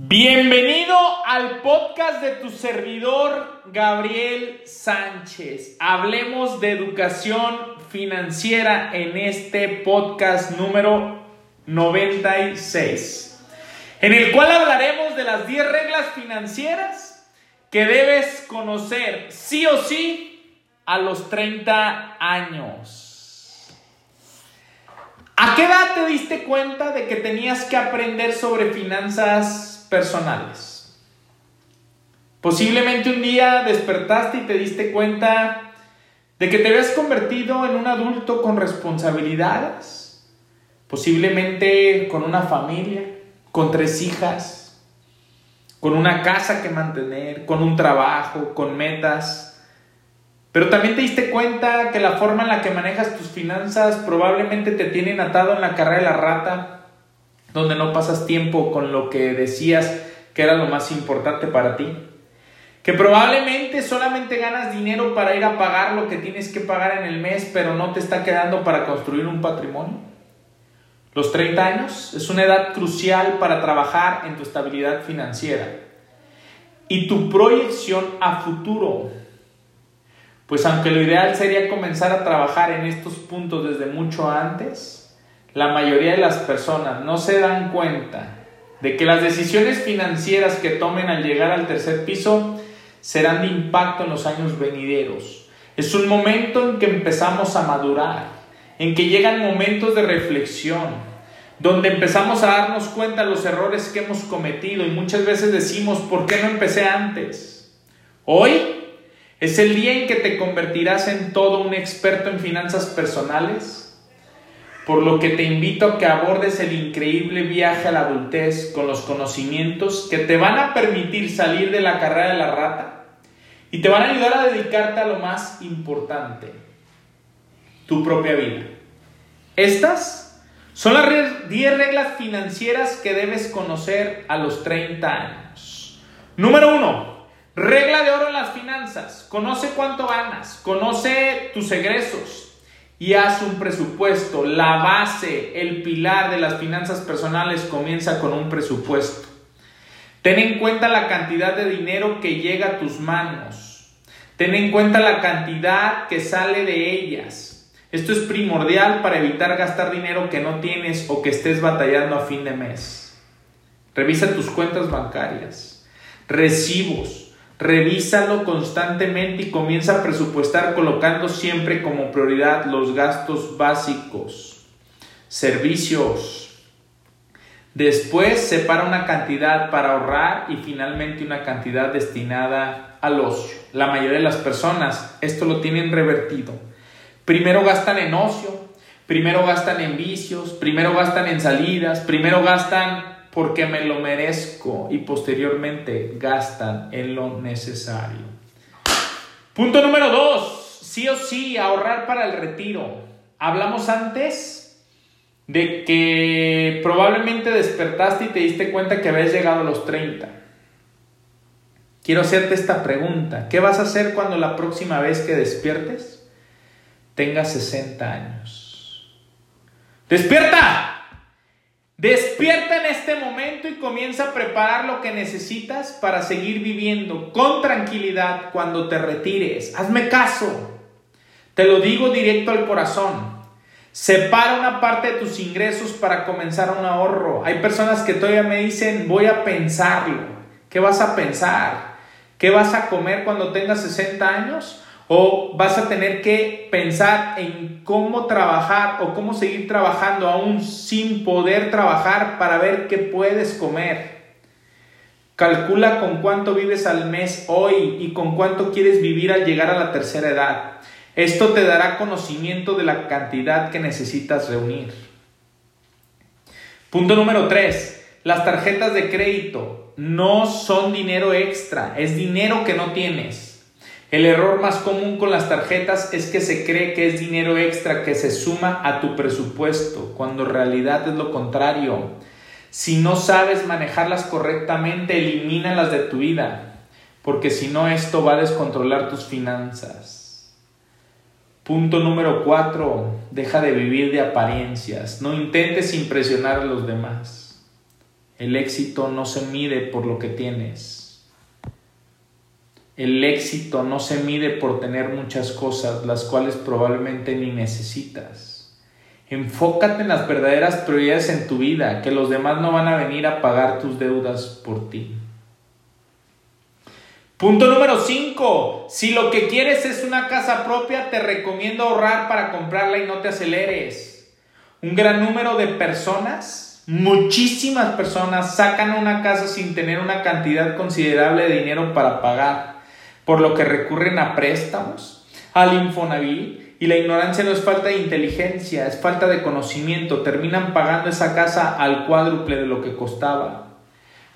Bienvenido al podcast de tu servidor Gabriel Sánchez. Hablemos de educación financiera en este podcast número 96, en el cual hablaremos de las 10 reglas financieras que debes conocer sí o sí a los 30 años. ¿A qué edad te diste cuenta de que tenías que aprender sobre finanzas personales. Posiblemente un día despertaste y te diste cuenta de que te habías convertido en un adulto con responsabilidades, posiblemente con una familia, con tres hijas, con una casa que mantener, con un trabajo, con metas. Pero también te diste cuenta que la forma en la que manejas tus finanzas probablemente te tienen atado en la carrera de la rata donde no pasas tiempo con lo que decías que era lo más importante para ti. Que probablemente solamente ganas dinero para ir a pagar lo que tienes que pagar en el mes, pero no te está quedando para construir un patrimonio. Los 30 años es una edad crucial para trabajar en tu estabilidad financiera y tu proyección a futuro. Pues aunque lo ideal sería comenzar a trabajar en estos puntos desde mucho antes, la mayoría de las personas no se dan cuenta de que las decisiones financieras que tomen al llegar al tercer piso serán de impacto en los años venideros. Es un momento en que empezamos a madurar, en que llegan momentos de reflexión, donde empezamos a darnos cuenta de los errores que hemos cometido y muchas veces decimos, ¿por qué no empecé antes? Hoy es el día en que te convertirás en todo un experto en finanzas personales por lo que te invito a que abordes el increíble viaje a la adultez con los conocimientos que te van a permitir salir de la carrera de la rata y te van a ayudar a dedicarte a lo más importante, tu propia vida. Estas son las 10 reglas financieras que debes conocer a los 30 años. Número 1. Regla de oro en las finanzas. Conoce cuánto ganas, conoce tus egresos, y haz un presupuesto. La base, el pilar de las finanzas personales comienza con un presupuesto. Ten en cuenta la cantidad de dinero que llega a tus manos. Ten en cuenta la cantidad que sale de ellas. Esto es primordial para evitar gastar dinero que no tienes o que estés batallando a fin de mes. Revisa tus cuentas bancarias, recibos, Revísalo constantemente y comienza a presupuestar colocando siempre como prioridad los gastos básicos, servicios. Después separa una cantidad para ahorrar y finalmente una cantidad destinada al ocio. La mayoría de las personas esto lo tienen revertido. Primero gastan en ocio, primero gastan en vicios, primero gastan en salidas, primero gastan porque me lo merezco y posteriormente gastan en lo necesario. Punto número dos, sí o sí, ahorrar para el retiro. Hablamos antes de que probablemente despertaste y te diste cuenta que habías llegado a los 30. Quiero hacerte esta pregunta. ¿Qué vas a hacer cuando la próxima vez que despiertes tengas 60 años? ¡Despierta! Despierta en este momento y comienza a preparar lo que necesitas para seguir viviendo con tranquilidad cuando te retires. Hazme caso. Te lo digo directo al corazón. Separa una parte de tus ingresos para comenzar un ahorro. Hay personas que todavía me dicen, voy a pensarlo. ¿Qué vas a pensar? ¿Qué vas a comer cuando tengas 60 años? O vas a tener que pensar en cómo trabajar o cómo seguir trabajando aún sin poder trabajar para ver qué puedes comer. Calcula con cuánto vives al mes hoy y con cuánto quieres vivir al llegar a la tercera edad. Esto te dará conocimiento de la cantidad que necesitas reunir. Punto número 3. Las tarjetas de crédito no son dinero extra, es dinero que no tienes. El error más común con las tarjetas es que se cree que es dinero extra que se suma a tu presupuesto, cuando en realidad es lo contrario. Si no sabes manejarlas correctamente, elimínalas de tu vida, porque si no esto va a descontrolar tus finanzas. Punto número 4. Deja de vivir de apariencias. No intentes impresionar a los demás. El éxito no se mide por lo que tienes. El éxito no se mide por tener muchas cosas, las cuales probablemente ni necesitas. Enfócate en las verdaderas prioridades en tu vida, que los demás no van a venir a pagar tus deudas por ti. Punto número 5. Si lo que quieres es una casa propia, te recomiendo ahorrar para comprarla y no te aceleres. Un gran número de personas, muchísimas personas, sacan una casa sin tener una cantidad considerable de dinero para pagar, por lo que recurren a préstamos, al Infonavit, y la ignorancia no es falta de inteligencia, es falta de conocimiento. Terminan pagando esa casa al cuádruple de lo que costaba.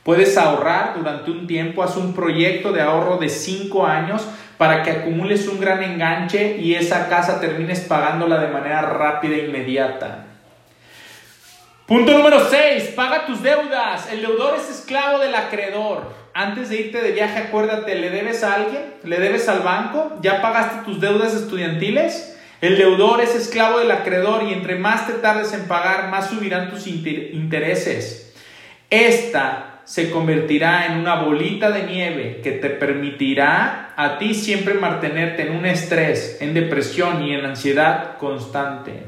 Puedes ahorrar durante un tiempo, haz un proyecto de ahorro de 5 años para que acumules un gran enganche y esa casa termines pagándola de manera rápida e inmediata. Punto número 6. Paga tus deudas. El deudor es esclavo del acreedor. Antes de irte de viaje, acuérdate, ¿le debes a alguien? ¿Le debes al banco? ¿Ya pagaste tus deudas estudiantiles? El deudor es esclavo del acreedor y entre más te tardes en pagar, más subirán tus intereses. Esta se convertirá en una bolita de nieve que te permitirá a ti siempre mantenerte en un estrés, en depresión y en ansiedad constante.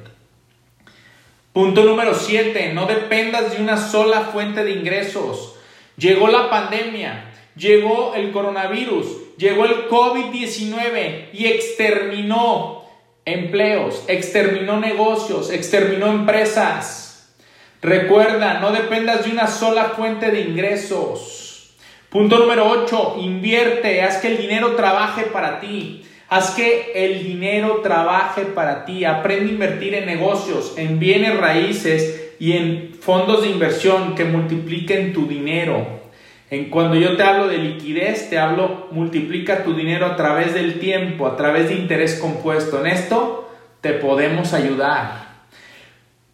Punto número 7. No dependas de una sola fuente de ingresos. Llegó la pandemia, llegó el coronavirus, llegó el COVID-19 y exterminó empleos, exterminó negocios, exterminó empresas. Recuerda, no dependas de una sola fuente de ingresos. Punto número 8, invierte, haz que el dinero trabaje para ti. Haz que el dinero trabaje para ti. Aprende a invertir en negocios, en bienes raíces y en fondos de inversión que multipliquen tu dinero. En cuando yo te hablo de liquidez, te hablo multiplica tu dinero a través del tiempo, a través de interés compuesto. En esto te podemos ayudar.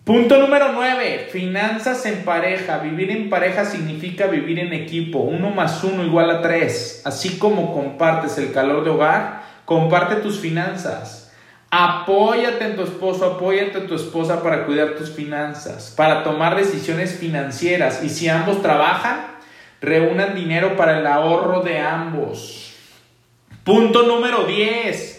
Punto número 9. Finanzas en pareja. Vivir en pareja significa vivir en equipo. Uno más uno igual a tres. Así como compartes el calor de hogar, comparte tus finanzas. Apóyate en tu esposo, apóyate en tu esposa para cuidar tus finanzas, para tomar decisiones financieras. Y si ambos trabajan, reúnan dinero para el ahorro de ambos. Punto número 10.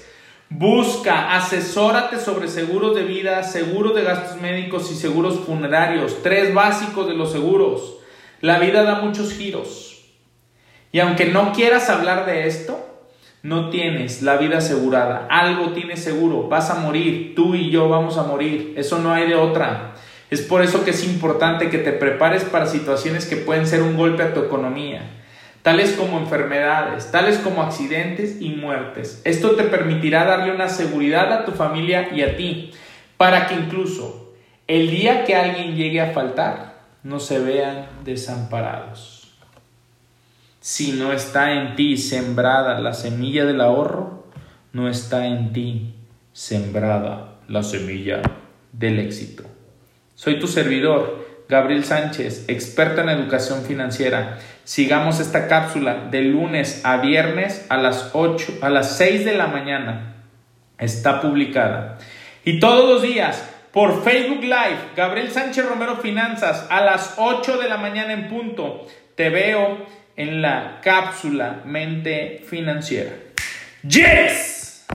Busca, asesórate sobre seguros de vida, seguros de gastos médicos y seguros funerarios. Tres básicos de los seguros. La vida da muchos giros. Y aunque no quieras hablar de esto, no tienes la vida asegurada. Algo tienes seguro. Vas a morir. Tú y yo vamos a morir. Eso no hay de otra. Es por eso que es importante que te prepares para situaciones que pueden ser un golpe a tu economía tales como enfermedades, tales como accidentes y muertes. Esto te permitirá darle una seguridad a tu familia y a ti, para que incluso el día que alguien llegue a faltar, no se vean desamparados. Si no está en ti sembrada la semilla del ahorro, no está en ti sembrada la semilla del éxito. Soy tu servidor, Gabriel Sánchez, experto en educación financiera. Sigamos esta cápsula de lunes a viernes a las 8, a las 6 de la mañana. Está publicada. Y todos los días por Facebook Live, Gabriel Sánchez Romero Finanzas, a las 8 de la mañana en punto. Te veo en la cápsula Mente Financiera. ¡Yes!